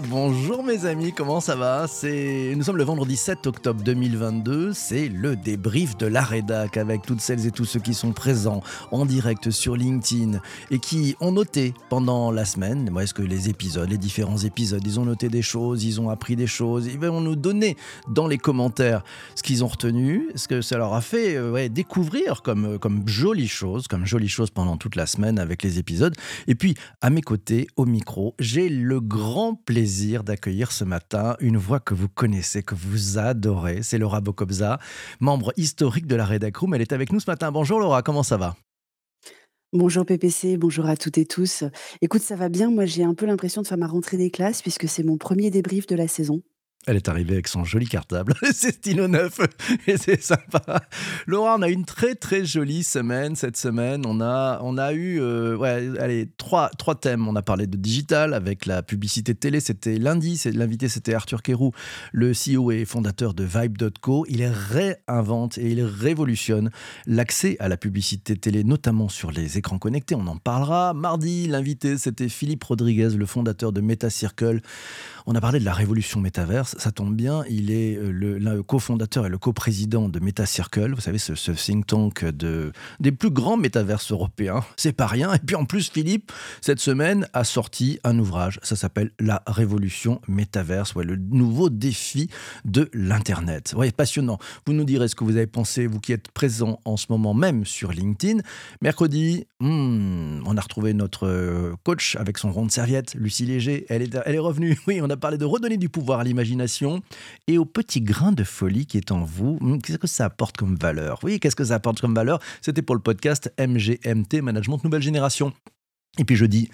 Bonjour amis, comment ça va? C'est Nous sommes le vendredi 7 octobre 2022, c'est le débrief de la rédac avec toutes celles et tous ceux qui sont présents en direct sur LinkedIn et qui ont noté pendant la semaine, est-ce que les épisodes, les différents épisodes, ils ont noté des choses, ils ont appris des choses, ils vont nous donner dans les commentaires ce qu'ils ont retenu, ce que ça leur a fait euh, découvrir comme, comme jolie chose, comme jolie chose pendant toute la semaine avec les épisodes. Et puis à mes côtés, au micro, j'ai le grand plaisir d'accueillir ce matin une voix que vous connaissez, que vous adorez. C'est Laura Bokobza, membre historique de la Redacroom. Elle est avec nous ce matin. Bonjour Laura, comment ça va? Bonjour PPC, bonjour à toutes et tous. Écoute, ça va bien. Moi, j'ai un peu l'impression de faire ma rentrée des classes puisque c'est mon premier débrief de la saison. Elle est arrivée avec son joli cartable, c'est stylo neuf et c'est sympa. Laura, on a une très très jolie semaine cette semaine. On a, on a eu euh, ouais, allez, trois, trois thèmes. On a parlé de digital avec la publicité télé, c'était lundi. L'invité c'était Arthur Kérou, le CEO et fondateur de Vibe.co. Il réinvente et il révolutionne l'accès à la publicité télé, notamment sur les écrans connectés. On en parlera. Mardi, l'invité c'était Philippe Rodriguez, le fondateur de MetaCircle. On a parlé de la révolution métaverse ça tombe bien, il est euh, le, cofondateur et le coprésident de MetaCircle, vous savez, ce, think tank de, des plus grands métaverses européens. C'est pas rien. Et puis en plus, Philippe, cette semaine, a sorti un ouvrage. Ça s'appelle La révolution métaverse, ouais, le nouveau défi de l'Internet. Ouais, passionnant. Vous nous direz ce que vous avez pensé, vous qui êtes présent en ce moment même sur LinkedIn. Mercredi, hmm, on a retrouvé notre euh, coach avec son rond de serviette, Lucie Léger. Elle est, elle est revenue. Oui, on a parlé de redonner du pouvoir à l'imagination et au petit grain de folie qui est en vous. Hmm, qu'est-ce que ça apporte comme valeur? Oui, qu'est-ce que ça apporte comme valeur? C'était pour le podcast MGMT, Management Nouvelle Génération. Et puis je dis,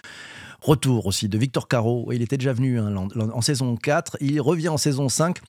retour aussi de Victor Caro. Il était déjà venu hein, en saison 4. Il revient en saison 5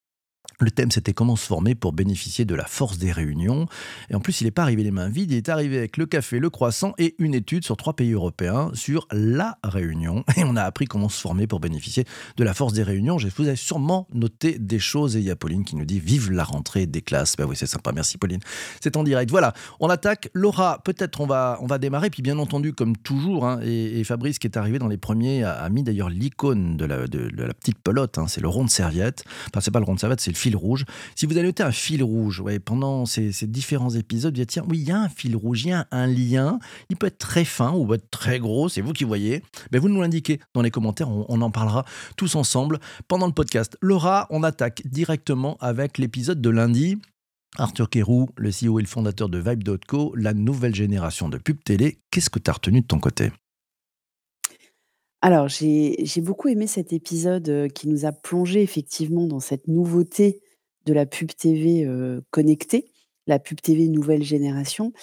le thème, c'était comment se former pour bénéficier de la force des réunions. Et en plus, il n'est pas arrivé les mains vides, il est arrivé avec le café, le croissant et une étude sur trois pays européens sur la réunion. Et on a appris comment se former pour bénéficier de la force des réunions. Je vous ai sûrement noté des choses. Et il y a Pauline qui nous dit Vive la rentrée des classes. Ben oui, c'est sympa. Merci Pauline. C'est en direct. Voilà, on attaque. Laura, peut-être on va, on va démarrer. Puis bien entendu, comme toujours, hein, et, Fabrice qui est arrivé dans les premiers a, mis d'ailleurs l'icône de la, de, la, petite pelote. Hein. c'est le rond de serviette. Enfin, c'est pas le rond de serviette, c'est fil rouge. Si vous avez noté un fil rouge ouais, pendant ces, différents épisodes, vous dites tiens, oui, il y a un fil rouge, il y a un lien. Il peut être très fin ou être très gros, c'est vous qui voyez. Mais vous nous l'indiquez dans les commentaires, on, on en parlera tous ensemble pendant le podcast. Laura, on attaque directement avec l'épisode de lundi. Arthur Kérou, le CEO et le fondateur de Vibe.co, la nouvelle génération de pub télé. Qu'est-ce que tu as retenu de ton côté? Alors, j'ai beaucoup aimé cet épisode qui nous a plongé effectivement dans cette nouveauté de la pub TV connectée, la pub TV nouvelle génération.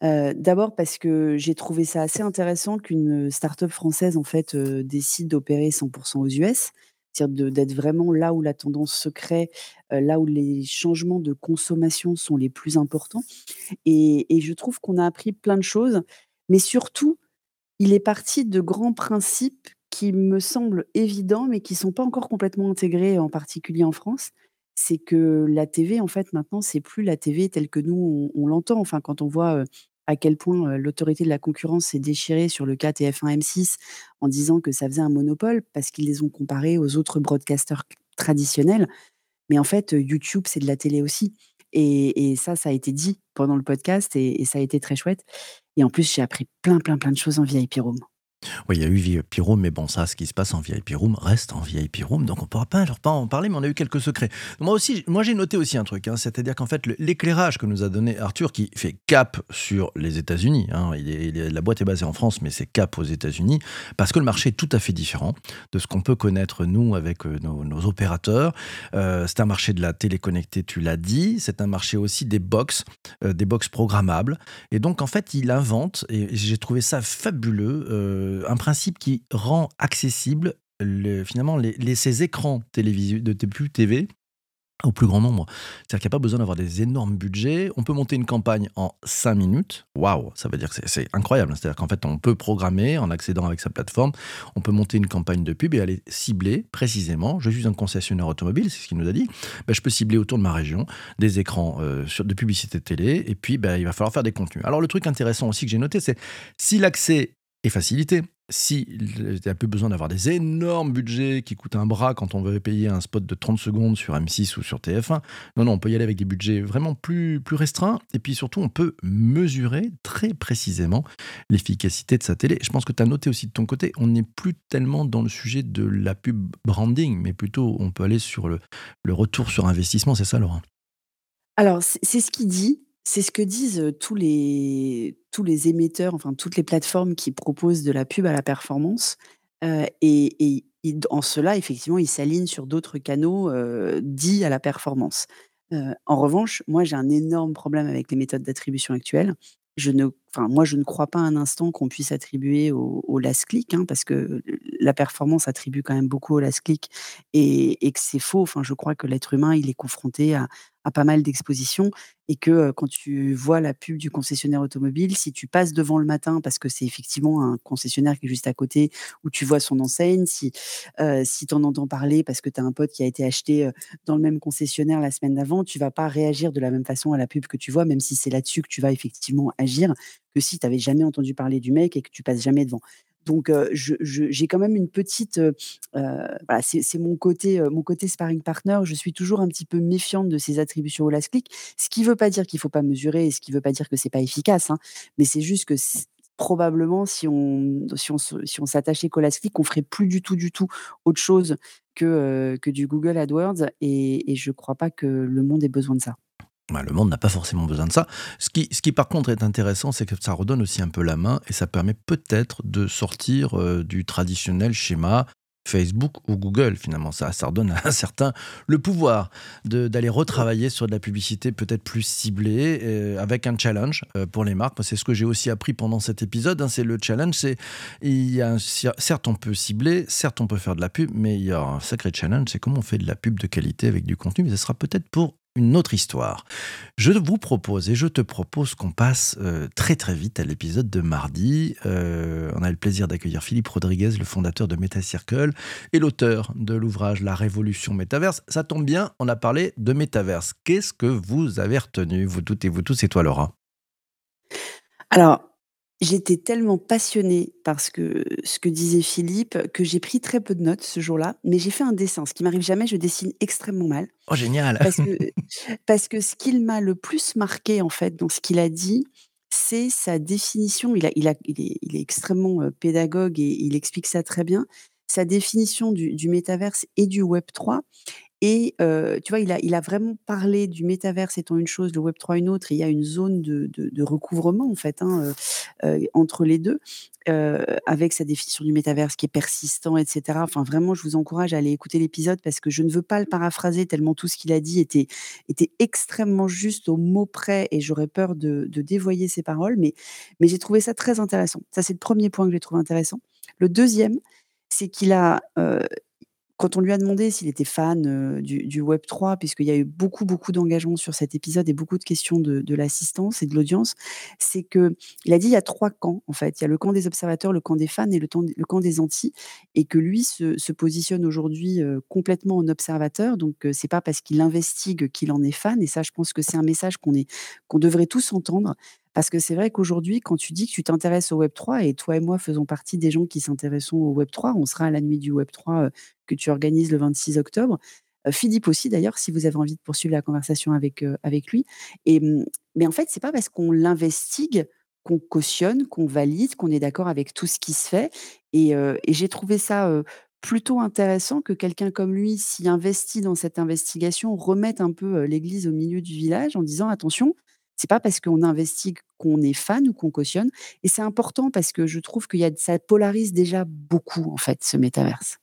D'abord parce que j'ai trouvé ça assez intéressant qu'une start-up française en fait décide d'opérer 100% aux US, c'est-à-dire d'être vraiment là où la tendance se crée, là où les changements de consommation sont les plus importants. Et je trouve qu'on a appris plein de choses, mais surtout il est parti de grands principes qui me semblent évidents, mais qui ne sont pas encore complètement intégrés, en particulier en France. C'est que la TV, en fait, maintenant, c'est plus la TV telle que nous, on, l'entend. Enfin, quand on voit à quel point l'autorité de la concurrence s'est déchirée sur le cas TF1 M6 en disant que ça faisait un monopole parce qu'ils les ont comparés aux autres broadcasters traditionnels. Mais en fait, YouTube, c'est de la télé aussi. Et, ça, ça a été dit pendant le podcast et, ça a été très chouette. Et en plus, j'ai appris plein, plein, plein de choses en VIP Room. Oui, il y a eu VIP Room, mais bon, ça, ce qui se passe en VIP Room reste en VIP Room, donc on ne pourra pas, pas en parler, mais on a eu quelques secrets. Moi aussi, moi j'ai noté aussi un truc, hein, c'est-à-dire qu'en fait, l'éclairage que nous a donné Arthur, qui fait cap sur les États-Unis, hein, la boîte est basée en France, mais c'est cap aux États-Unis, parce que le marché est tout à fait différent de ce qu'on peut connaître nous avec euh, nos, opérateurs. Euh, c'est un marché de la télé connectée, tu l'as dit, c'est un marché aussi des box, euh, des box programmables, et donc en fait, il invente, et j'ai trouvé ça fabuleux. Un principe qui rend accessible finalement les, ces écrans télévisés de plus TV au plus grand nombre. C'est-à-dire qu'il n'y a pas besoin d'avoir des énormes budgets. On peut monter une campagne en 5 minutes. Waouh, ça veut dire que c'est incroyable. C'est-à-dire qu'en fait, on peut programmer en accédant avec sa plateforme. On peut monter une campagne de pub et aller cibler précisément. Je suis un concessionnaire automobile, c'est ce qu'il nous a dit. Ben, je peux cibler autour de ma région des écrans euh, de publicité télé. Et puis, ben, il va falloir faire des contenus. Alors, le truc intéressant aussi que j'ai noté, c'est si l'accès est facilité, si a plus besoin d'avoir des énormes budgets qui coûtent un bras quand on veut payer un spot de 30 secondes sur M6 ou sur TF1, non, non, on peut y aller avec des budgets vraiment plus, plus restreints. Et puis surtout, on peut mesurer très précisément l'efficacité de sa télé. Je pense que tu as noté aussi de ton côté, on n'est plus tellement dans le sujet de la pub branding, mais plutôt on peut aller sur le, le retour sur investissement. C'est ça, Laura Alors, c'est ce qu'il dit. C'est ce que disent tous les, tous les émetteurs, enfin toutes les plateformes qui proposent de la pub à la performance. et, en cela, effectivement, ils s'alignent sur d'autres canaux dits à la performance. en revanche, moi, j'ai un énorme problème avec les méthodes d'attribution actuelles. Je ne, moi, je ne crois pas un instant qu'on puisse attribuer au, last click, hein, parce que la performance attribue quand même beaucoup au last click et, et que c'est faux. Enfin, je crois que l'être humain, il est confronté à, pas mal d'expositions et que quand tu vois la pub du concessionnaire automobile, si tu passes devant le matin parce que c'est effectivement un concessionnaire qui est juste à côté où tu vois son enseigne, si, si tu en entends parler parce que tu as un pote qui a été acheté dans le même concessionnaire la semaine d'avant, tu vas pas réagir de la même façon à la pub que tu vois, même si c'est là-dessus que tu vas effectivement agir, que si tu n'avais jamais entendu parler du mec et que tu passes jamais devant. Donc, j'ai quand même une petite. voilà, c'est mon côté, mon côté sparring partner. Je suis toujours un petit peu méfiante de ces attributions au last click. Ce qui ne veut pas dire qu'il ne faut pas mesurer et ce qui ne veut pas dire que c'est pas efficace. Hein, mais c'est juste que probablement, si on si on si on s'attachait qu'au last click, on ferait plus du tout, du tout autre chose que, du Google AdWords. Et je ne crois pas que le monde ait besoin de ça. Bah, le monde n'a pas forcément besoin de ça. Ce qui, ce qui par contre est intéressant, c'est que ça redonne aussi un peu la main et ça permet peut-être de sortir euh, du traditionnel schéma Facebook ou Google finalement. Ça, ça redonne à certains le pouvoir d'aller retravailler sur de la publicité peut-être plus ciblée euh, avec un challenge euh, pour les marques. C'est ce que j'ai aussi appris pendant cet épisode. Hein, c'est le challenge. Certes on peut cibler, certes on peut faire de la pub, mais il y a un sacré challenge. C'est comment on fait de la pub de qualité avec du contenu. Mais ce sera peut-être pour une autre histoire. Je vous propose et je te propose qu'on passe euh, très très vite à l'épisode de mardi. Euh, on a le plaisir d'accueillir Philippe Rodriguez, le fondateur de MetaCircle et l'auteur de l'ouvrage La Révolution Métaverse. Ça tombe bien, on a parlé de Métaverse. Qu'est-ce que vous avez retenu, vous toutes et vous tous, et toi Laura? Alors, J'étais tellement passionnée par ce que ce que disait Philippe, que j'ai pris très peu de notes ce jour-là, mais j'ai fait un dessin. Ce qui m'arrive jamais, je dessine extrêmement mal. Oh génial! Parce que parce que ce qu'il m'a le plus marqué, en fait, dans ce qu'il a dit, c'est sa définition. Il a il a il est il est extrêmement, pédagogue et il explique ça très bien. Sa définition du du métaverse et du web 3 et tu vois, il a vraiment parlé du métaverse étant une chose, le web 3 une autre il y a une zone de recouvrement en fait, hein, entre les deux, avec sa définition du métaverse qui est persistant et cetera. Enfin vraiment, je vous encourage à aller écouter l'épisode parce que je ne veux pas le paraphraser tellement tout ce qu'il a dit était extrêmement juste au mot près et j'aurais peur de de dévoyer ses paroles, mais j'ai trouvé ça très intéressant. Ça, c'est le premier point que j'ai trouvé intéressant. Le deuxième, c'est qu'il a, quand on lui a demandé s'il était fan du, Web 3, puisqu'il y a eu beaucoup, beaucoup d'engagement sur cet épisode et beaucoup de questions de, l'assistance et de l'audience, c'est que il a dit il y a trois camps en fait. Il y a le camp des observateurs, le camp des fans et le, camp des anti, et que lui se, positionne aujourd'hui complètement en observateur. Donc c'est pas parce qu'il investigue qu'il en est fan. Et ça, je pense que c'est un message qu'on est qu'on devrait tous entendre. Parce que c'est vrai qu'aujourd'hui, quand tu dis que tu t'intéresses au Web 3, et toi et moi faisons partie des gens qui s'intéressent au Web 3, on sera à la nuit du Web 3 que tu organises le 26 octobre. Philippe aussi, d'ailleurs, si vous avez envie de poursuivre la conversation avec, avec lui. Et, mmh, mais en fait, c'est pas parce qu'on l'investigue qu'on cautionne, qu'on valide, qu'on est d'accord avec tout ce qui se fait. Et, et j'ai trouvé ça plutôt intéressant que quelqu'un comme lui s'y investit dans cette investigation, remette un peu l'église au milieu du village en disant attention, c'est pas parce qu'on investigue qu'on est fan ou qu'on cautionne. Et c'est important parce que je trouve que ça polarise déjà beaucoup en fait ce métaverse.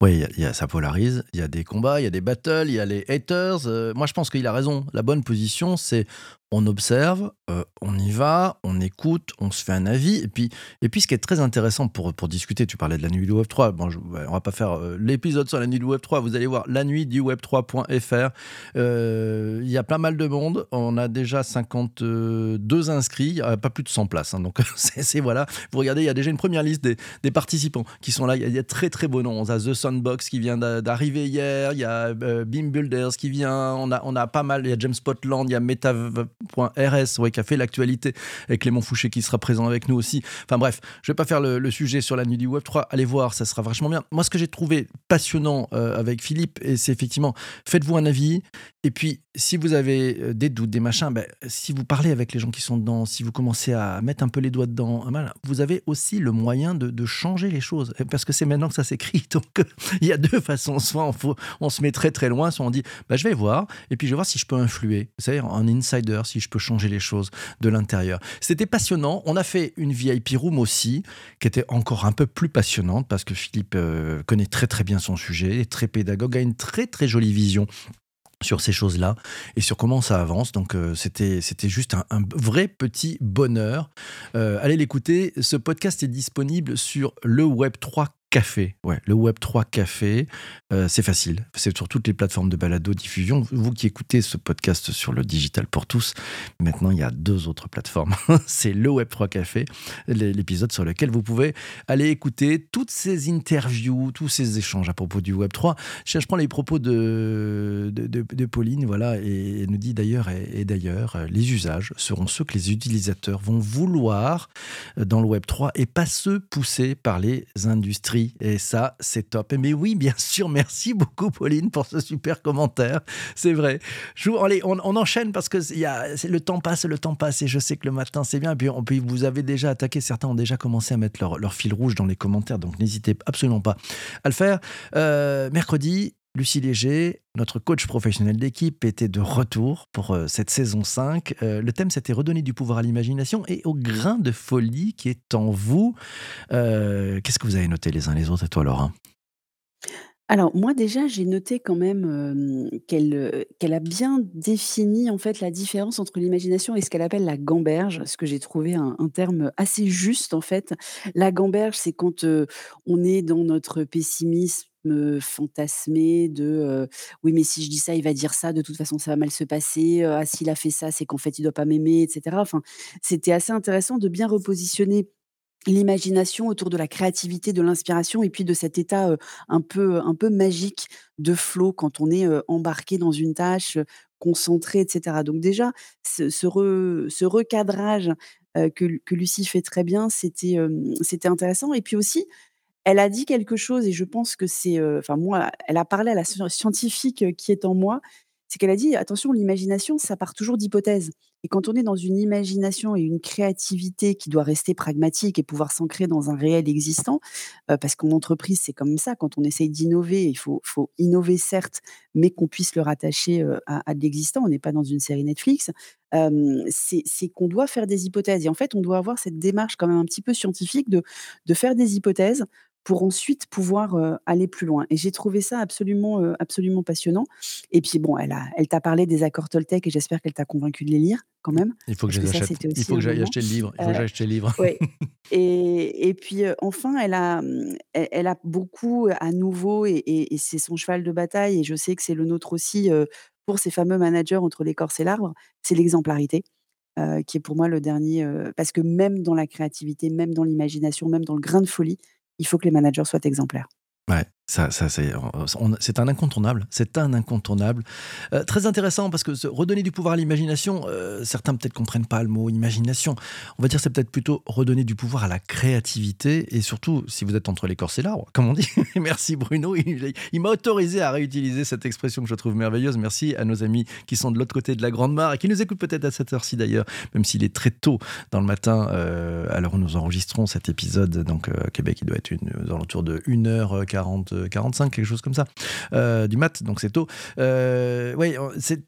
Oui, y, ça polarise. Il y a des combats, il y a des battles, il y a les haters. moi, je pense qu'il a raison. La bonne position, c'est on observe, euh, on y va, on écoute, on se fait un avis. Et puis, et puis ce qui est très intéressant pour, pour discuter, tu parlais de la nuit du Web 3. Bon, on va pas faire euh, l'épisode sur la nuit du Web 3. Vous allez voir la nuit du Web 3.fr. Euh, il y a pas mal de monde. On a déjà 52 inscrits, pas plus de 100 places. Hein. donc, c'est voilà. Vous regardez, il y a déjà une première liste des, des participants qui sont là. Il y, a, très très beaux noms. On a The Sunbox qui vient d'arriver hier. Il y a Beam Builders qui vient. On a, on a pas mal. Il y a James Spotland, il y a Meta RS, ouais, qui a fait l'actualité, avec Clément Fouché qui sera présent avec nous aussi. Enfin bref, je vais pas faire le, sujet sur la nuit du Web 3. Allez voir, ça sera vachement bien. Moi, ce que j'ai trouvé passionnant euh, avec Philippe, et c'est effectivement, faites-vous un avis. Et puis, si vous avez euh, des doutes, des machins, ben, si vous parlez avec les gens qui sont dedans, si vous commencez à mettre un peu les doigts dedans, vous avez aussi le moyen de, changer les choses. Parce que c'est maintenant que ça s'écrit. Donc, il y a deux façons. Soit on, se met très très loin, soit on dit, ben, je vais voir, et puis je vais voir si je peux influer. Savez, en insider, si je peux changer les choses de l'intérieur. C'était passionnant. On a fait une VIP room aussi, qui était encore un peu plus passionnante parce que Philippe euh, connaît très très bien son sujet, est très pédagogue, a une très très jolie vision sur ces choses-là et sur comment ça avance. Donc euh, c'était c'était juste un, vrai petit bonheur. Euh, allez l'écouter. Ce podcast est disponible sur le Web 3 Café, ouais, le Web 3 Café, euh, c'est facile. C'est sur toutes les plateformes de balado diffusion. Vous qui écoutez ce podcast sur le digital pour tous, maintenant il y a deux autres plateformes. c'est le Web 3 Café, l'épisode sur lequel vous pouvez aller écouter toutes ces interviews, tous ces échanges à propos du Web 3. Je, prends les propos de, de, Pauline, voilà, et elle nous dit d'ailleurs et, d'ailleurs, les usages seront ceux que les utilisateurs vont vouloir dans le Web 3 et pas ceux poussés par les industries et ça, c'est top. Mais oui, bien sûr, merci beaucoup, Pauline, pour ce super commentaire. C'est vrai. Allez, on, enchaîne parce que y le temps passe, le temps passe. Et je sais que le matin, c'est bien. Et puis, vous avez déjà attaqué. Certains ont déjà commencé à mettre leur, leur fil rouge dans les commentaires. Donc, n'hésitez absolument pas à le faire. Euh, mercredi, Lucie Léger, notre coach professionnel d'équipe, était de retour pour euh, cette saison 5. Euh, le thème, c'était redonner du pouvoir à l'imagination et au grain de folie qui est en vous. Euh, qu'est-ce que vous avez noté les uns les autres, et toi, Laura? Alors moi déjà, j'ai noté quand même, qu'elle, a bien défini en fait la différence entre l'imagination et ce qu'elle appelle la gamberge, ce que j'ai trouvé un terme assez juste en fait. La gamberge, c'est quand, on est dans notre pessimisme fantasmé de, «Oui, mais si je dis ça, il va dire ça, de toute façon ça va mal se passer, ah s'il a fait ça, c'est qu'en fait il doit pas m'aimer» et cetera. Enfin, c'était assez intéressant de bien repositionner l'imagination autour de la créativité, de l'inspiration et puis de cet état, un peu un peu magique de flow quand on est, embarqué dans une tâche, concentré et cetera. Donc déjà, ce ce recadrage, que que Lucie fait très bien, c'était, c'était intéressant et puis aussi, elle a dit quelque chose et je pense que c'est, enfin moi, elle a parlé à la scientifique, qui est en moi. C'est qu'elle a dit: «Attention, l'imagination, ça part toujours d'hypothèses et quand on est dans une imagination et une créativité qui doit rester pragmatique et pouvoir s'ancrer dans un réel existant», parce qu'en entreprise, c'est comme ça, quand on essaye d'innover, il faut innover certes, mais qu'on puisse le rattacher, à de l'existant. On n'est pas dans une série Netflix. c'est qu'on doit faire des hypothèses et en fait, on doit avoir cette démarche quand même un petit peu scientifique de faire des hypothèses pour ensuite pouvoir, aller plus loin et j'ai trouvé ça absolument, absolument passionnant et puis bon, elle a elle t'a parlé des accords Toltec et j'espère qu'elle t'a convaincu de les lire quand même. Il faut que je Il faut que j'aille acheter le livre. Il faut que j'aille acheter le livre. Ouais et et puis, enfin, elle a, elle a beaucoup à nouveau et et c'est son cheval de bataille et je sais que c'est le nôtre aussi, pour ces fameux managers entre l'écorce et l'arbre, c'est l'exemplarité, qui est pour moi le dernier, parce que même dans la créativité, même dans l'imagination, même dans le grain de folie, il faut que les managers soient exemplaires. C'est, un incontournable. C'est un incontournable. Euh, très intéressant parce que redonner du pouvoir à l'imagination, euh, certains peut-être comprennent pas le mot imagination. On va dire c'est peut-être plutôt redonner du pouvoir à la créativité et surtout si vous êtes entre l'écorce et l'arbre, comme on dit. Merci Bruno, il, m'a autorisé à réutiliser cette expression que je trouve merveilleuse. Merci à nos amis qui sont de l'autre côté de la Grande Mare et qui nous écoutent peut-être à cette heure-ci d'ailleurs, même s'il est très tôt dans le matin, euh, où nous enregistrons cet épisode. Donc Québec, il doit être une, aux alentours de 1h40 45, quelque chose comme ça, euh, du mat, donc c'est tôt. Euh,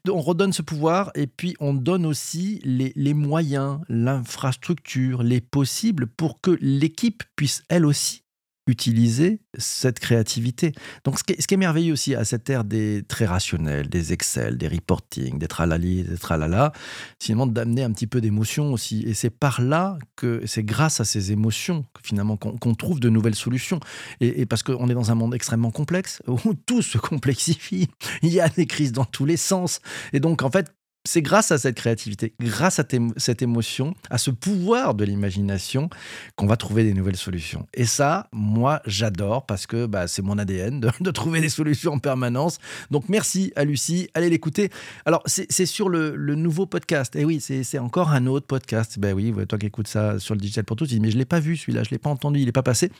on redonne ce pouvoir et puis on donne aussi les, les moyens, l'infrastructure, les possibles pour que l'équipe puisse elle aussi utiliser cette créativité. Donc, ce qui, est, merveilleux aussi à cette ère des très rationnels, des Excel, des reporting, des tralali, des tralala, c'est d'amener un petit peu d'émotion aussi. Et c'est par là que c'est grâce à ces émotions que finalement qu'on trouve de nouvelles solutions. Et, et parce qu'on est dans un monde extrêmement complexe où tout se complexifie. Il y a des crises dans tous les sens. Et donc, en fait, c'est grâce à cette créativité, grâce à cette émotion, à ce pouvoir de l'imagination, qu'on va trouver des nouvelles solutions. Et ça, moi, j'adore parce que bah, c'est mon ADN de, trouver des solutions en permanence. Donc merci à Lucie, allez l'écouter. Alors, c'est sur le, nouveau podcast. Et oui, c'est encore un autre podcast. Ben oui, toi qui écoutes ça sur le Digital pour tous, tu dis, mais je l'ai pas vu celui-là, je l'ai pas entendu, il n'est pas passé.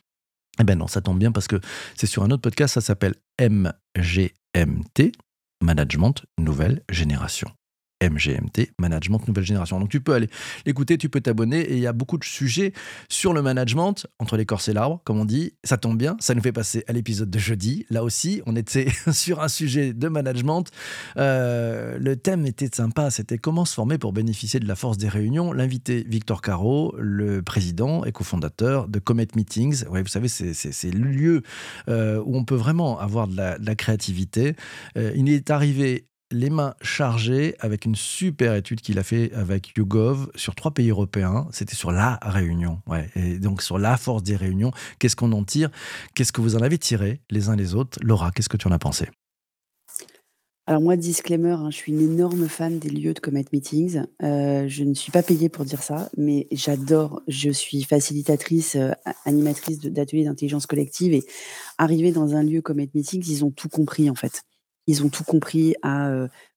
Eh ben non, ça tombe bien parce que c'est sur un autre podcast, ça s'appelle MGMT, Management Nouvelle Génération. MGMT, Management Nouvelle Génération. Donc tu peux aller l'écouter, tu peux t'abonner et il y a beaucoup de sujets sur le management, entre l'écorce et l'arbre, comme on dit. Ça tombe bien, ça nous fait passer à l'épisode de jeudi. Là aussi, on était sur un sujet de management. Euh, le thème était sympa, c'était comment se former pour bénéficier de la force des réunions. L'invité Victor Caro, le président et cofondateur de Comet Meetings. Vous savez, c'est le lieu euh, où on peut vraiment avoir de la, créativité. Euh, il est arrivé les mains chargées avec une super étude qu'il a fait avec YouGov sur trois pays européens. C'était sur la réunion. Ouais. Et donc sur la force des réunions, qu'est-ce qu'on en tire? Qu'est-ce que vous en avez tiré les uns les autres? Laura, qu'est-ce que tu en as pensé? Alors moi, disclaimer, hein, je suis une énorme fan des lieux de Comet Meetings. Euh, je ne suis pas payée pour dire ça, mais j'adore. Je suis facilitatrice, euh, animatrice d'ateliers d'intelligence collective et arriver dans un lieu Comet Meetings, ils ont tout compris en fait. Ils ont tout compris à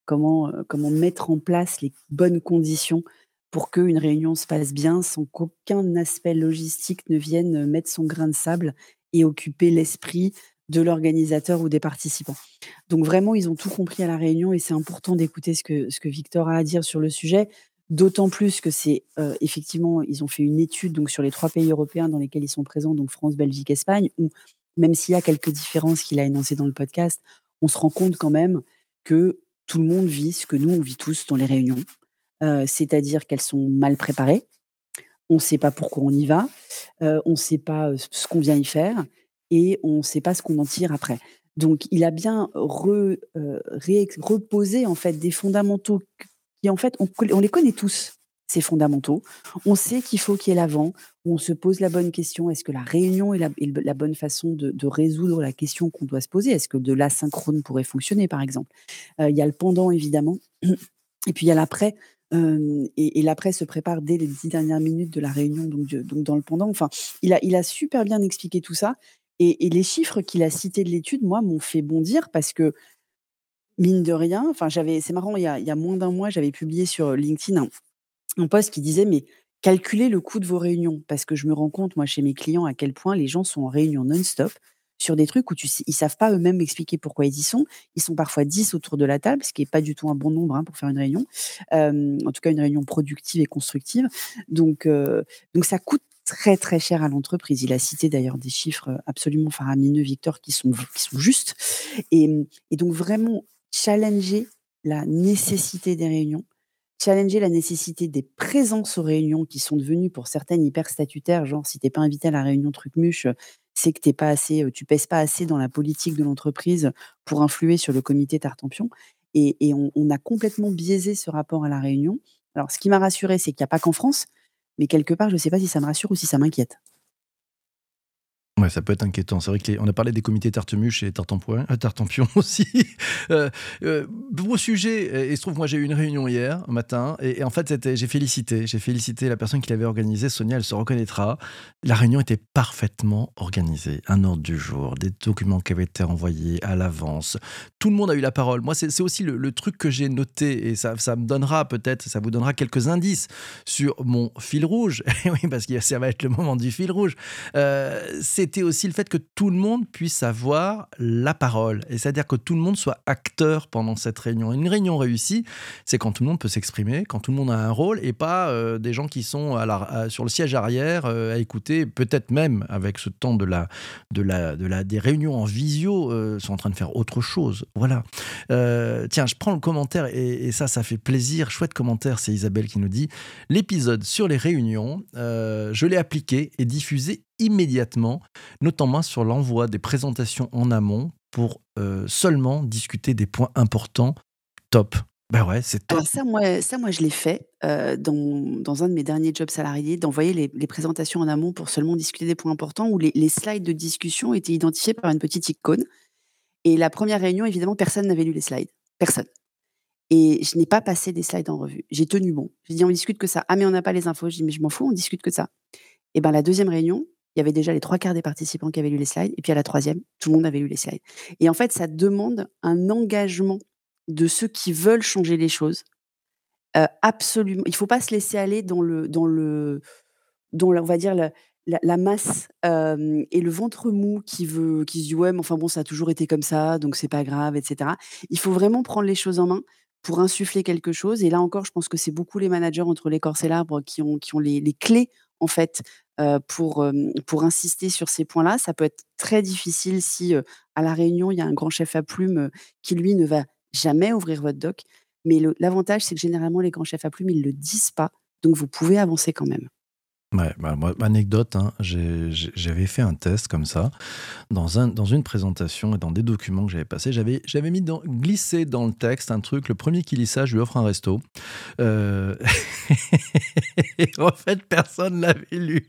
comment, comment mettre en place les bonnes conditions pour qu'une réunion se passe bien sans qu'aucun aspect logistique ne vienne mettre son grain de sable et occuper l'esprit de l'organisateur ou des participants. Donc vraiment, ils ont tout compris à la réunion et c'est important d'écouter ce que, ce que Victor a à dire sur le sujet, d'autant plus que c'est effectivement, ils ont fait une étude donc sur les trois pays européens dans lesquels ils sont présents, donc France, Belgique, Espagne, où même s'il y a quelques différences qu'il a énoncées dans le podcast, on se rend compte quand même que tout le monde vit ce que nous, on vit tous dans les réunions, euh, c'est-à-dire qu'elles sont mal préparées, on ne sait pas pourquoi on y va, euh, on ne sait pas ce qu'on vient y faire et on ne sait pas ce qu'on en tire après. Donc, il a bien re, euh, reposé en fait des fondamentaux qui en fait on les connaît tous c'est fondamentaux. On sait qu'il faut qu'il y ait l'avant, on se pose la bonne question, est-ce que la réunion est la, bonne façon de, résoudre la question qu'on doit se poser? Est-ce que de l'asynchrone pourrait fonctionner, par exemple? Euh, Il y a le pendant, évidemment, et puis il y a l'après. Euh, et, l'après se prépare dès les dix dernières minutes de la réunion, donc, donc dans le pendant. Enfin, il a, il a super bien expliqué tout ça. Et, les chiffres qu'il a cités de l'étude, moi, m'ont fait bondir parce que, mine de rien, enfin, j'avais, c'est marrant, il y, a, il y a moins d'un mois, j'avais publié sur LinkedIn un poste qui disait mais calculez le coût de vos réunions parce que je me rends compte moi chez mes clients à quel point les gens sont en réunion non-stop sur des trucs où tu, ils savent pas eux-mêmes expliquer pourquoi ils y sont. Ils sont parfois 10 autour de la table, ce qui est pas du tout un bon nombre hein, pour faire une réunion. en tout cas, une réunion productive et constructive. Donc, donc ça coûte très très cher à l'entreprise. Il a cité d'ailleurs des chiffres absolument faramineux, Victor, qui sont, qui sont justes. Et, et donc vraiment challenger la nécessité des réunions, challenger la nécessité des présences aux réunions qui sont devenues pour certaines hyper statutaires, genre si t'es pas invité à la réunion truc-muche, c'est que t'es pas assez, tu pèses pas assez dans la politique de l'entreprise pour influer sur le comité Tartampion. Et, on, a complètement biaisé ce rapport à la réunion. Alors, ce qui m'a rassuré, c'est qu'il n'y a pas qu'en France, mais quelque part, je ne sais pas si ça me rassure ou si ça m'inquiète. Ça peut être inquiétant. C'est vrai qu'on a parlé des comités Tartemuche et euh, Tartempion aussi. euh, euh, beau sujet. Et se trouve, moi, j'ai eu une réunion hier matin. Et, en fait, j'ai félicité. J'ai félicité la personne qui l'avait organisée. Sonia, elle se reconnaîtra. La réunion était parfaitement organisée. Un ordre du jour, des documents qui avaient été envoyés à l'avance. Tout le monde a eu la parole. Moi, c'est aussi le, truc que j'ai noté. Et ça, me donnera peut-être, ça vous donnera quelques indices sur mon fil rouge. oui, parce que ça va être le moment du fil rouge. Euh, c'était aussi le fait que tout le monde puisse avoir la parole. Et c'est-à-dire que tout le monde soit acteur pendant cette réunion. Une réunion réussie, c'est quand tout le monde peut s'exprimer, quand tout le monde a un rôle et pas euh, des gens qui sont sur le siège arrière euh, à écouter, peut-être même avec ce temps de la, de de des réunions en visio, euh, sont en train de faire autre chose. Voilà. tiens, je prends le commentaire et, et, ça, ça fait plaisir. Chouette commentaire, c'est Isabelle qui nous dit l'épisode sur les réunions, je l'ai appliqué et diffusé immédiatement, notamment sur l'envoi des présentations en amont pour euh, seulement discuter des points importants. Top. Ben ouais, c'est top. Alors ça, moi, ça, moi je l'ai fait euh, dans, dans, un de mes derniers jobs salariés, d'envoyer les, présentations en amont pour seulement discuter des points importants où les, slides de discussion étaient identifiés par une petite icône. Et la première réunion, évidemment, personne n'avait lu les slides. Personne. Et je n'ai pas passé des slides en revue. J'ai tenu bon. J'ai dit, on discute que ça. Ah, mais on n'a pas les infos. Je dis, mais je m'en fous, on discute que ça. Et ben la deuxième réunion, il y avait déjà les trois quarts des participants qui avaient lu les slides, et puis à la troisième, tout le monde avait lu les slides. Et en fait, ça demande un engagement de ceux qui veulent changer les choses. Euh, absolument. Il ne faut pas se laisser aller dans le, dans le, dans on va dire la, la, masse euh, et le ventre mou qui veut, qui se dit ouais, mais enfin bon, ça a toujours été comme ça, donc c'est pas grave, etc. Il faut vraiment prendre les choses en main pour insuffler quelque chose. Et là encore, je pense que c'est beaucoup les managers entre l'écorce et l'arbre qui ont, qui ont les, les clés en fait pour, insister sur ces points-là. Ça peut être très difficile si à la réunion, il y a un grand chef à plume qui, lui, ne va jamais ouvrir votre doc. Mais l'avantage, c'est que généralement, les grands chefs à plume, ils ne le disent pas. Donc, vous pouvez avancer quand même. Ouais, bah, moi, anecdote, hein, j'avais fait un test comme ça dans, un, dans une présentation et dans des documents que j'avais passés. J'avais, j'avais mis dans, glissé dans le texte un truc. Le premier qui lit ça, je lui offre un resto. Euh... en fait, personne l'avait lu.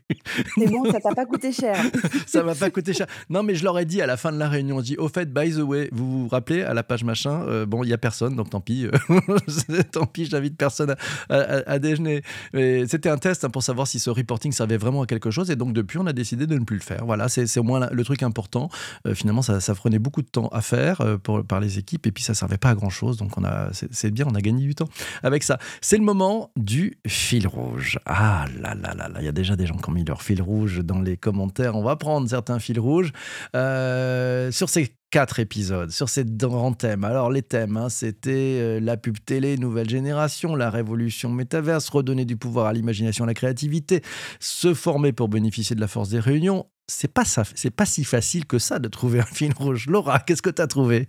C'est bon, ça t'a pas coûté cher. ça m'a pas coûté cher. Non, mais je leur ai dit à la fin de la réunion, on dit, au fait, by the way, vous vous rappelez à la page machin, euh, bon, il y a personne, donc tant pis, tant pis, j'invite personne à, à, déjeuner. Mais c'était un test hein, pour savoir si ce servait vraiment à quelque chose. Et donc, depuis, on a décidé de ne plus le faire. Voilà, c'est au moins le truc important. Euh, finalement, ça, ça, prenait beaucoup de temps à faire euh, pour, par les équipes. Et puis, ça servait pas à grand chose. Donc, c'est bien, on a gagné du temps avec ça. C'est le moment du fil rouge. Ah là là là là, il y a déjà des gens qui ont mis leur fil rouge dans les commentaires. On va prendre certains fils rouges. Euh, sur ces quatre épisodes sur ces grands thèmes. Alors les thèmes, hein, c'était euh, la pub télé, nouvelle génération, la révolution métaverse, redonner du pouvoir à l'imagination, à la créativité, se former pour bénéficier de la force des réunions. C'est pas ça, c'est pas si facile que ça de trouver un fil rouge. Laura, qu'est-ce que tu as trouvé?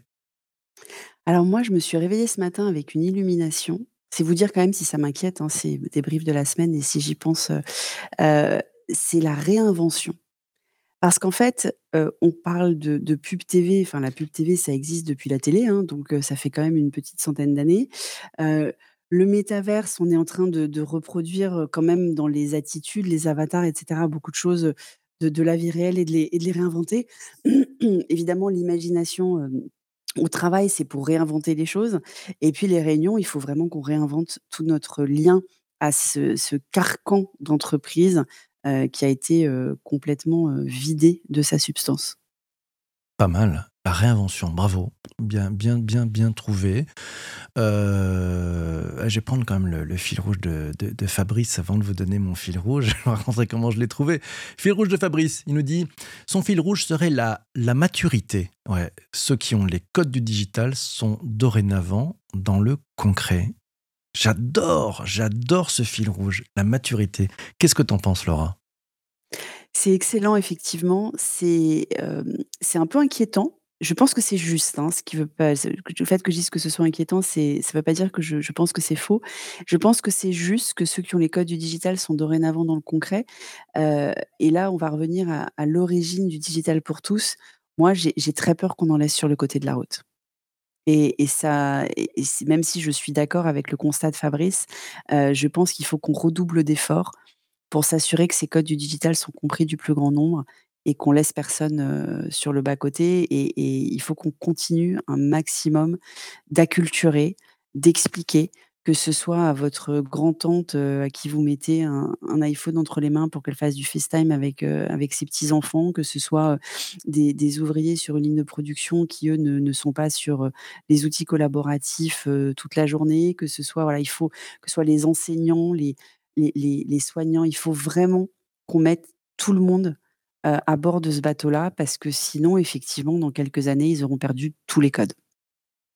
Alors moi, je me suis réveillée ce matin avec une illumination. C'est vous dire quand même si ça m'inquiète, hein, c'est des briefs de la semaine et si j'y pense, euh, euh, c'est la réinvention. Parce qu'en fait, on parle de pub TV, enfin la pub TV, ça existe depuis la télé, hein, donc ça fait quand même une petite centaine d'années. le métaverse, on est en train de reproduire, quand même dans les attitudes, les avatars etc., beaucoup de choses, de la vie réelle et de les réinventer. Évidemment, l'imagination, au travail, c'est pour réinventer les choses et puis les réunions, il faut vraiment qu'on réinvente tout notre lien à ce ce carcan d'entreprise qui a été complètement vidé de sa substance. Pas mal. La réinvention, bravo. Bien, bien, bien, bien trouvé. Euh, je vais prendre quand même le, fil rouge de, de, Fabrice avant de vous donner mon fil rouge. Je vais raconter comment je l'ai trouvé. Fil rouge de Fabrice, il nous dit son fil rouge serait la, la maturité. Ouais, ceux qui ont les codes du digital sont dorénavant dans le concret. J'adore, j'adore ce fil rouge, la maturité. Qu'est-ce que t'en penses, Laura? C'est excellent, effectivement. C'est c'est un peu inquiétant. Je pense que c'est juste, hein, ce qui veut pas, le fait que je dise que ce soit inquiétant, ça veut pas dire que je, pense que c'est faux. Je pense que c'est juste que ceux qui ont les codes du digital sont dorénavant dans le concret. et là, on va revenir à l'origine du digital pour tous. Moi, j'ai très peur qu'on en laisse sur le côté de la route. Et, ça, même si je suis d'accord avec le constat de Fabrice, je pense qu'il faut qu'on redouble d'efforts pour s'assurer que ces codes du digital sont compris du plus grand nombre et qu'on laisse personne sur le bas-côté. Et, il faut qu'on continue un maximum d'acculturer, d'expliquer, que ce soit à votre grand-tante à qui vous mettez un, iPhone entre les mains pour qu'elle fasse du FaceTime avec, ses petits-enfants, que ce soit des, ouvriers sur une ligne de production qui, eux, ne, sont pas sur les outils collaboratifs toute la journée, que ce soit, les enseignants, les, les, les soignants, il faut vraiment qu'on mette tout le monde à bord de ce bateau-là, parce que sinon, effectivement, dans quelques années, ils auront perdu tous les codes.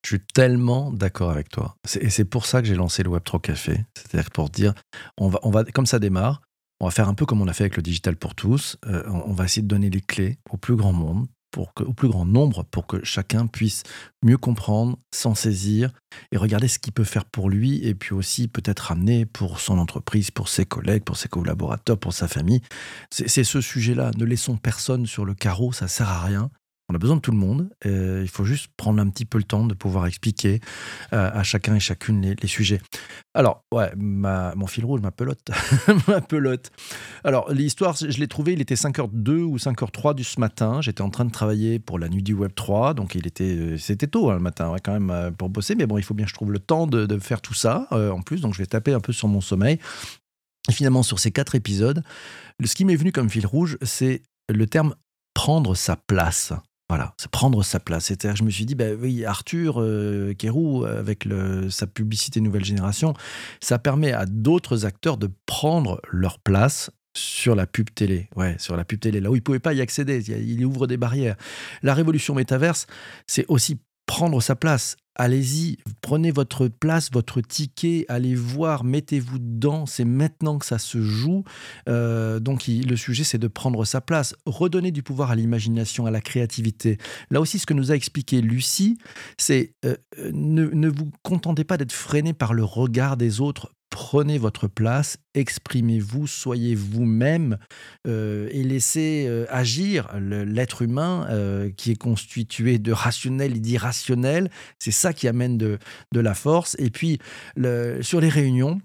Je suis tellement d'accord avec toi. Et c'est pour ça que j'ai lancé le Web3 Café. C'est-à-dire pour dire, on va, on va, comme ça démarre, on va faire un peu comme on a fait avec le digital pour tous. Euh, on va essayer de donner les clés au plus grand monde pour que, au plus grand nombre pour que chacun puisse mieux comprendre, s'en saisir et regarder ce qu'il peut faire pour lui et puis aussi peut-être amener pour son entreprise, pour ses collègues, pour ses collaborateurs, pour sa famille. C'est ce sujet-là. Ne laissons personne sur le carreau, ça sert à rien. On a besoin de tout le monde. il faut juste prendre un petit peu le temps de pouvoir expliquer euh, à chacun et chacune les, sujets. Alors, ouais, mon fil rouge, ma pelote. ma pelote. Alors, l'histoire, je l'ai trouvé, il était 5h02 ou 5h03 du ce matin. J'étais en train de travailler pour la nuit du Web 3. Donc, il était, euh, c'était tôt hein, le matin, ouais, quand même, euh, pour bosser. Mais bon, il faut bien que je trouve le temps de, faire tout ça en plus. Donc, je vais taper un peu sur mon sommeil. Et finalement, sur ces quatre épisodes, ce qui m'est venu comme fil rouge, c'est le terme prendre sa place. Voilà, c'est prendre sa place. C'est-à-dire, je me suis dit, bah oui, Arthur euh, avec sa publicité Nouvelle Génération, ça permet à d'autres acteurs de prendre leur place sur la pub télé. Ouais, sur la pub télé, là où ils ne pouvaient pas y accéder. Il ouvre des barrières. La révolution métaverse, c'est aussi prendre sa place. Allez-y, prenez votre place, votre ticket, allez voir, mettez-vous dedans, c'est maintenant que ça se joue. Euh, donc le sujet, c'est de prendre sa place, redonner du pouvoir à l'imagination, à la créativité. Là aussi, ce que nous a expliqué Lucie, c'est euh, ne, ne vous contentez pas d'être freiné par le regard des autres, prenez votre place, exprimez-vous, soyez vous-même euh, et laissez euh, agir l'être humain euh, qui est constitué de rationnel et d'irrationnel. C'est ça qui amène de, la force. Et puis, sur les réunions,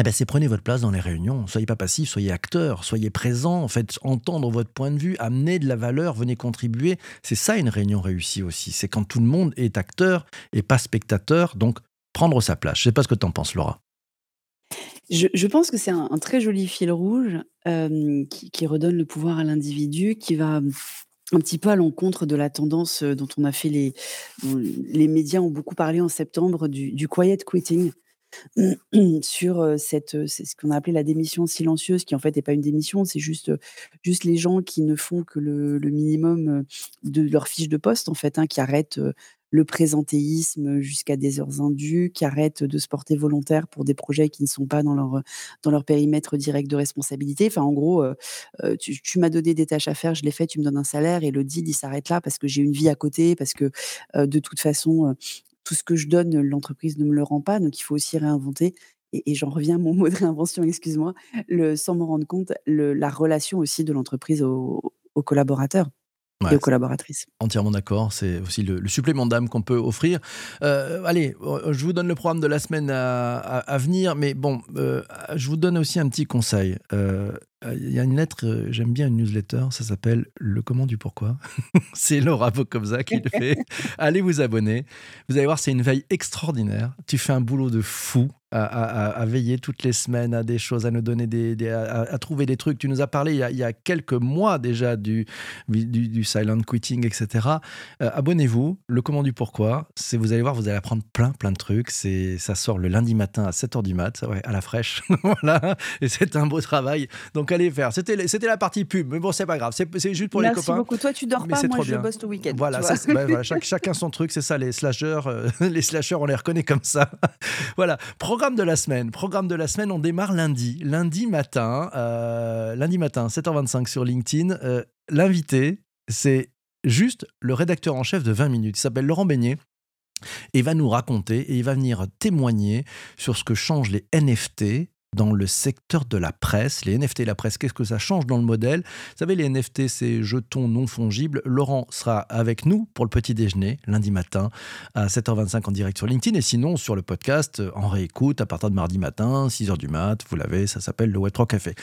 eh ben, c'est prenez votre place dans les réunions. Soyez pas passif, soyez acteur, soyez présent, en fait, entendre votre point de vue, amener de la valeur, venez contribuer. C'est ça une réunion réussie aussi. C'est quand tout le monde est acteur et pas spectateur. Donc, prendre sa place. Je sais pas ce que tu en penses, Laura. Je pense que c'est un très joli fil rouge, qui redonne le pouvoir à l'individu, qui va, mmh, un petit peu à l'encontre de la tendance, dont on a fait les les médias ont beaucoup parlé en septembre du quiet quitting, sur, cette, c'est ce qu'on a appelé la démission silencieuse, qui en fait n'est pas une démission, c'est juste, juste les gens qui ne font que le minimum, de leur fiche de poste en fait, hein, qui arrêtent, le présentéisme jusqu'à des heures indues, qui arrêtent de se porter volontaire pour des projets qui ne sont pas dans leur, dans leur périmètre direct de responsabilité. Enfin, en gros, euh, euh, tu, m'as donné des tâches à faire, je l'ai fait, tu me donnes un salaire et le deal, il s'arrête là parce que j'ai une vie à côté, parce que euh, de toute façon, tout ce que je donne, l'entreprise ne me le rend pas. Donc, il faut aussi réinventer et, j'en reviens à mon mot de réinvention, excuse-moi, sans me rendre compte, la relation aussi de l'entreprise aux collaborateurs et aux collaboratrices. Entièrement d'accord, c'est aussi le, supplément d'âme qu'on peut offrir. Euh, allez, euh, je vous donne le programme de la semaine à, venir, mais bon, euh, je vous donne aussi un petit conseil. Il y a une lettre, j'aime bien une newsletter, ça s'appelle Le comment du pourquoi. c'est Laura Bokovza qui le fait. Allez vous abonner. Vous allez voir, c'est une veille extraordinaire. Tu fais un boulot de fou à, veiller toutes les semaines à des choses, à nous donner des, à, trouver des trucs. Tu nous as parlé il y a, quelques mois déjà du, du, silent quitting, etc. Euh, abonnez-vous. Le comment du pourquoi, c'est vous allez voir, vous allez apprendre plein plein de trucs. C'est ça sort le lundi matin à 7h du mat, ouais, à la fraîche. voilà, et c'est un beau travail. Donc allez faire. C'était c'était la partie pub, mais bon c'est pas grave. C'est juste pour les copains. Merci beaucoup. Toi tu dors pas, moi je bosse tout week-end. Voilà, bah, voilà chacun son truc, c'est ça. Les slashers, euh, les slashers, on les reconnaît comme ça. voilà. Programme de la semaine. Programme de la semaine, on démarre lundi. Lundi matin, euh, lundi matin, 7h25 sur LinkedIn. Euh, l'invité, c'est juste le rédacteur en chef de 20 minutes. Il s'appelle Laurent Beignet. Et il va nous raconter et il va venir témoigner sur ce que changent les NFT dans le secteur de la presse. Les NFT et la presse, qu'est-ce que ça change dans le modèle? Vous savez, les NFT, c'est jetons non fongibles. Laurent sera avec nous pour le petit déjeuner lundi matin à 7h25 en direct sur LinkedIn et sinon sur le podcast en réécoute à partir de mardi matin, 6h du mat. Vous l'avez, ça s'appelle le Web3 Café.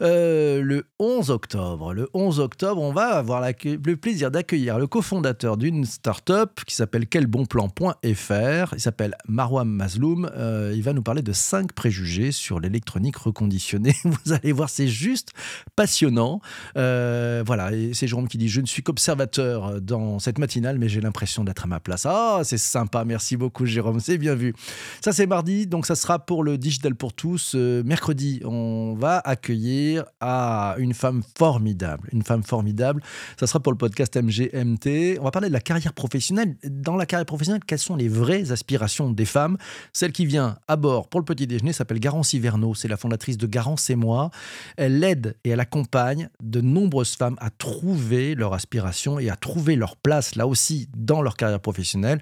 Euh, le 11 octobre, le 11 octobre, on va avoir le plaisir d'accueillir le cofondateur d'une start-up qui s'appelle quelbonplan.fr. Il s'appelle Marwan Mazloum. Euh, il va nous parler de 5 préjugés sur l'électronique reconditionnée. Vous allez voir, c'est juste passionnant. Euh, voilà, c'est Jérôme qui dit Je ne suis qu'observateur dans cette matinale, mais j'ai l'impression d'être à ma place. Ah, c'est sympa, merci beaucoup, Jérôme, c'est bien vu. Ça, c'est mardi, donc ça sera pour le Digital pour tous. Euh, mercredi, on va accueillir à une femme formidable. Une femme formidable. Ça sera pour le podcast MGMT. On va parler de la carrière professionnelle. Dans la carrière professionnelle, quelles sont les vraies aspirations des femmes? Celle qui vient à bord pour le petit déjeuner s'appelle Garance c'est la fondatrice de Garance et moi. Elle aide et elle accompagne de nombreuses femmes à trouver leur aspiration et à trouver leur place là aussi dans leur carrière professionnelle.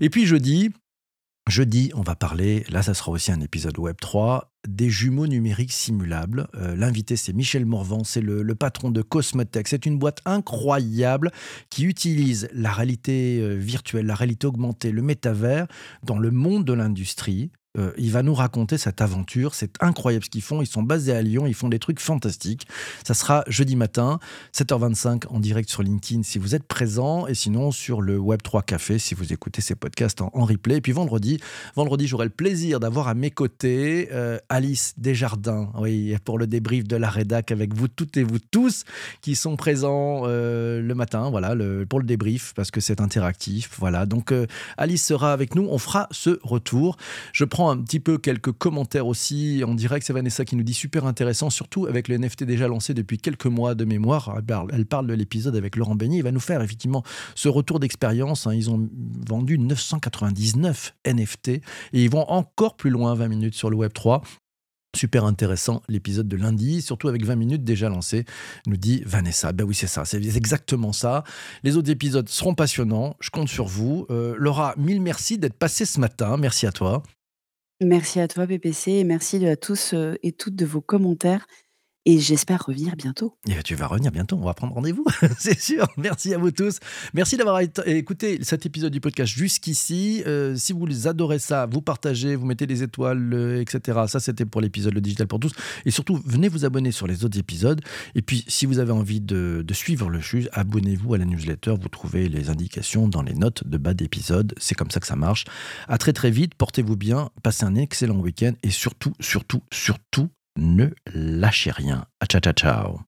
Et puis jeudi, Jeudi, on va parler, là ça sera aussi un épisode Web 3, des jumeaux numériques simulables. Euh, l'invité c'est Michel Morvan, c'est le, le, patron de Cosmotech. C'est une boîte incroyable qui utilise la réalité euh, virtuelle, la réalité augmentée, le métavers dans le monde de l'industrie euh, il va nous raconter cette aventure. C'est incroyable ce qu'ils font. Ils sont basés à Lyon. Ils font des trucs fantastiques. Ça sera jeudi matin, 7h25 en direct sur LinkedIn si vous êtes présent. Et sinon sur le Web3 Café si vous écoutez ces podcasts en, replay. Et puis vendredi, vendredi j'aurai le plaisir d'avoir à mes côtés euh, Alice Desjardins. Oui, pour le débrief de la rédac avec vous toutes et vous tous qui sont présents euh, le matin. Voilà, pour le débrief parce que c'est interactif. Voilà. Donc Alice sera avec nous. On fera ce retour. Je prends un petit peu quelques commentaires aussi en direct. C'est Vanessa qui nous dit super intéressant, surtout avec le NFT déjà lancé depuis quelques mois de mémoire. Elle parle de l'épisode avec Laurent Beignet. Il va nous faire effectivement ce retour d'expérience. Hein. Ils ont vendu 999 NFT et ils vont encore plus loin 20 minutes sur le Web 3. Super intéressant l'épisode de lundi, surtout avec 20 minutes déjà lancé, nous dit Vanessa. Ben oui, c'est ça, c'est exactement ça. Les autres épisodes seront passionnants, je compte sur vous. Euh, Laura, mille merci d'être passé ce matin, merci à toi. Merci à toi, PPC, et merci à tous et toutes de vos commentaires et j'espère revenir bientôt. Et eh ben, tu vas revenir bientôt, on va prendre rendez-vous, c'est sûr. Merci à vous tous. Merci d'avoir écouté cet épisode du podcast jusqu'ici. Euh, si vous adorez ça, vous partagez, vous mettez des étoiles, euh, etc. Ça, c'était pour l'épisode Le Digital pour tous. Et surtout, venez vous abonner sur les autres épisodes. Et puis, si vous avez envie de, suivre le juge, abonnez-vous à la newsletter. Vous trouvez les indications dans les notes de bas d'épisode. C'est comme ça que ça marche. À très très vite, portez-vous bien, passez un excellent week-end et surtout, surtout, surtout, ne lâchez rien. Ciao, ciao, ciao.